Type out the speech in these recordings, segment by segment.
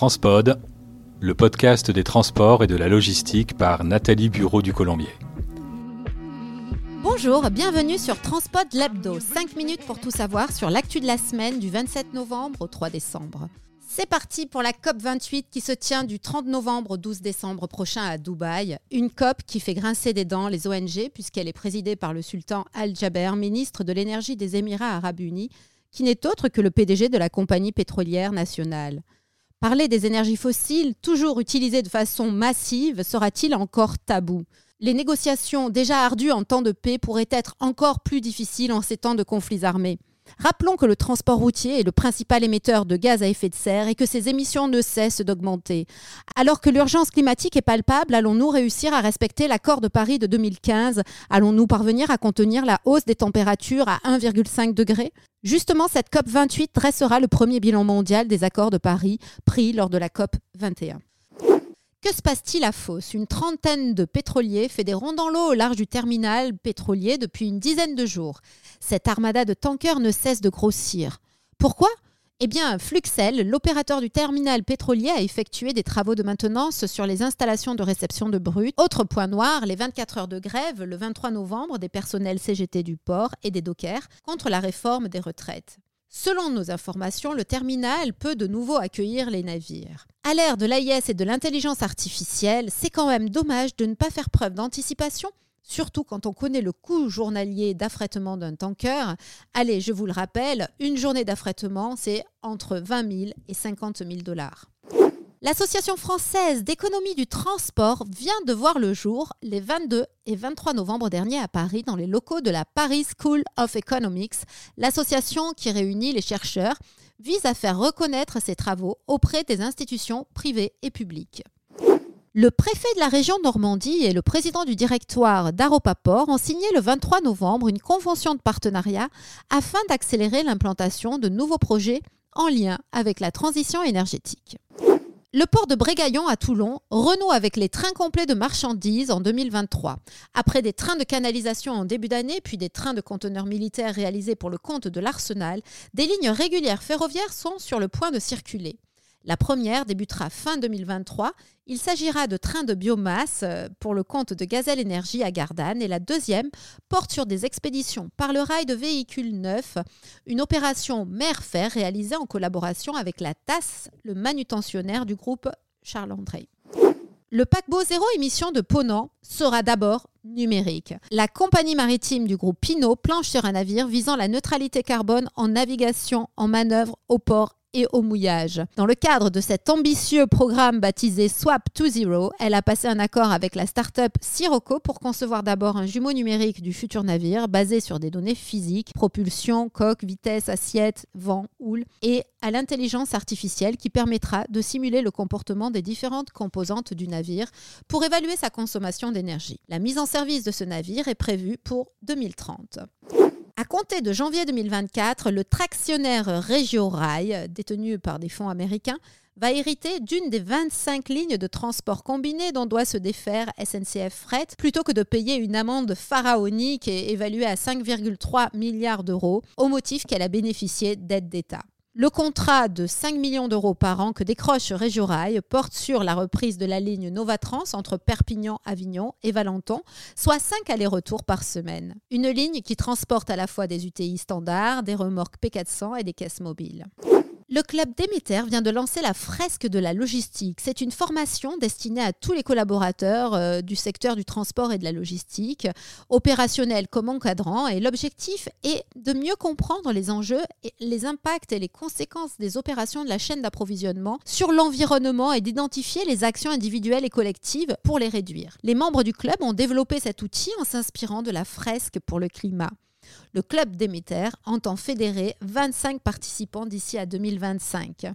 Transpod, le podcast des transports et de la logistique par Nathalie Bureau du Colombier. Bonjour, bienvenue sur Transpod Lebdo, 5 minutes pour tout savoir sur l'actu de la semaine du 27 novembre au 3 décembre. C'est parti pour la COP 28 qui se tient du 30 novembre au 12 décembre prochain à Dubaï. Une COP qui fait grincer des dents les ONG puisqu'elle est présidée par le sultan Al-Jaber, ministre de l'énergie des Émirats arabes unis, qui n'est autre que le PDG de la compagnie pétrolière nationale. Parler des énergies fossiles, toujours utilisées de façon massive, sera-t-il encore tabou? Les négociations déjà ardues en temps de paix pourraient être encore plus difficiles en ces temps de conflits armés. Rappelons que le transport routier est le principal émetteur de gaz à effet de serre et que ses émissions ne cessent d'augmenter. Alors que l'urgence climatique est palpable, allons-nous réussir à respecter l'accord de Paris de 2015 Allons-nous parvenir à contenir la hausse des températures à 1,5 degré Justement, cette COP 28 dressera le premier bilan mondial des accords de Paris pris lors de la COP 21. Que se passe-t-il à Fos? Une trentaine de pétroliers fait des ronds dans l'eau au large du terminal pétrolier depuis une dizaine de jours. Cette armada de tankers ne cesse de grossir. Pourquoi? Eh bien, Fluxel, l'opérateur du terminal pétrolier, a effectué des travaux de maintenance sur les installations de réception de brut. Autre point noir, les 24 heures de grève le 23 novembre des personnels CGT du port et des dockers contre la réforme des retraites. Selon nos informations, le terminal peut de nouveau accueillir les navires. À l'ère de l'AIS et de l'intelligence artificielle, c'est quand même dommage de ne pas faire preuve d'anticipation, surtout quand on connaît le coût journalier d'affrètement d'un tanker. Allez, je vous le rappelle, une journée d'affrètement, c'est entre 20 000 et 50 000 dollars. L'Association française d'économie du transport vient de voir le jour les 22 et 23 novembre dernier à Paris dans les locaux de la Paris School of Economics. L'association qui réunit les chercheurs vise à faire reconnaître ses travaux auprès des institutions privées et publiques. Le préfet de la région Normandie et le président du directoire d'Aropaport ont signé le 23 novembre une convention de partenariat afin d'accélérer l'implantation de nouveaux projets en lien avec la transition énergétique. Le port de Brégaillon à Toulon renoue avec les trains complets de marchandises en 2023. Après des trains de canalisation en début d'année, puis des trains de conteneurs militaires réalisés pour le compte de l'Arsenal, des lignes régulières ferroviaires sont sur le point de circuler. La première débutera fin 2023. Il s'agira de trains de biomasse euh, pour le compte de Gazelle Énergie à Gardanne et la deuxième porte sur des expéditions par le rail de véhicules neufs, une opération mer-fer réalisée en collaboration avec la TAS, le manutentionnaire du groupe Charles-André. Le paquebot zéro émission de Ponant sera d'abord numérique. La compagnie maritime du groupe Pinot planche sur un navire visant la neutralité carbone en navigation, en manœuvre, au port et au mouillage. Dans le cadre de cet ambitieux programme baptisé Swap to Zero, elle a passé un accord avec la start-up Sirocco pour concevoir d'abord un jumeau numérique du futur navire basé sur des données physiques, propulsion, coque, vitesse, assiette, vent, houle, et à l'intelligence artificielle qui permettra de simuler le comportement des différentes composantes du navire pour évaluer sa consommation d'énergie. La mise en service de ce navire est prévue pour 2030. Compter de janvier 2024, le tractionnaire Regio Rail, détenu par des fonds américains, va hériter d'une des 25 lignes de transport combiné dont doit se défaire SNCF Fret, plutôt que de payer une amende pharaonique évaluée à 5,3 milliards d'euros, au motif qu'elle a bénéficié d'aides d'État. Le contrat de 5 millions d'euros par an que décroche Régiorail porte sur la reprise de la ligne Novatrans entre Perpignan, Avignon et Valenton, soit 5 allers-retours par semaine. Une ligne qui transporte à la fois des UTI standards, des remorques P400 et des caisses mobiles. Le club Déméter vient de lancer la fresque de la logistique. C'est une formation destinée à tous les collaborateurs euh, du secteur du transport et de la logistique, opérationnels comme encadrants. Et l'objectif est de mieux comprendre les enjeux, les impacts et les conséquences des opérations de la chaîne d'approvisionnement sur l'environnement et d'identifier les actions individuelles et collectives pour les réduire. Les membres du club ont développé cet outil en s'inspirant de la fresque pour le climat. Le club Déméter entend fédérer 25 participants d'ici à 2025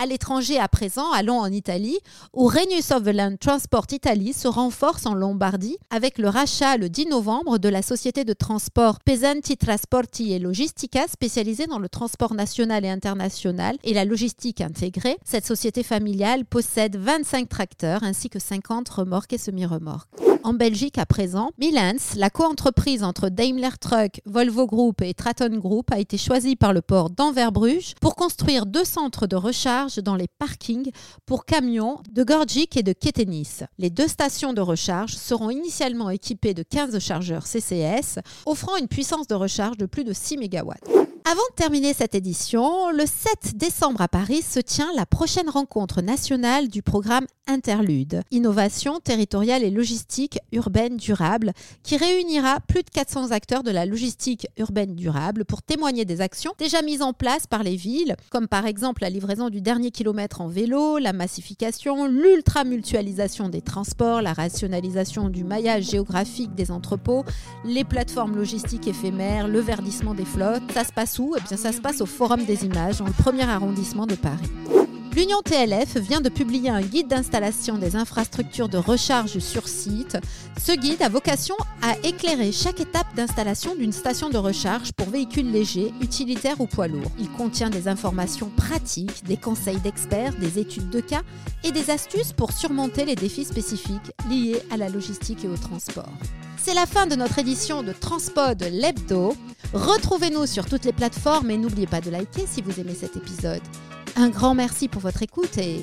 à l'étranger à présent, allons en Italie, où Renew of Transport Italy se renforce en Lombardie avec le rachat le 10 novembre de la société de transport Pesanti Trasporti e Logistica spécialisée dans le transport national et international et la logistique intégrée. Cette société familiale possède 25 tracteurs ainsi que 50 remorques et semi-remorques. En Belgique à présent, Milans, la co-entreprise entre Daimler Truck, Volvo Group et Traton Group, a été choisie par le port d'Anvers-Bruges pour construire deux centres de recharge dans les parkings pour camions de Gorgic et de Ketenis. Les deux stations de recharge seront initialement équipées de 15 chargeurs CCS, offrant une puissance de recharge de plus de 6 MW. Avant de terminer cette édition, le 7 décembre à Paris se tient la prochaine rencontre nationale du programme Interlude, Innovation territoriale et logistique urbaine durable, qui réunira plus de 400 acteurs de la logistique urbaine durable pour témoigner des actions déjà mises en place par les villes, comme par exemple la livraison du dernier kilomètre en vélo, la massification, l'ultra-mutualisation des transports, la rationalisation du maillage géographique des entrepôts, les plateformes logistiques éphémères, le verdissement des flottes. Ça se Eh bien, ça se passe au Forum des images, dans le premier arrondissement de Paris. L'Union TLF vient de publier un guide d'installation des infrastructures de recharge sur site. Ce guide a vocation à éclairer chaque étape d'installation d'une station de recharge pour véhicules légers, utilitaires ou poids lourds. Il contient des informations pratiques, des conseils d'experts, des études de cas et des astuces pour surmonter les défis spécifiques liés à la logistique et au transport. C'est la fin de notre édition de Transpod l'hebdo. Retrouvez-nous sur toutes les plateformes et n'oubliez pas de liker si vous aimez cet épisode. Un grand merci pour votre écoute et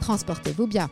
transportez-vous bien.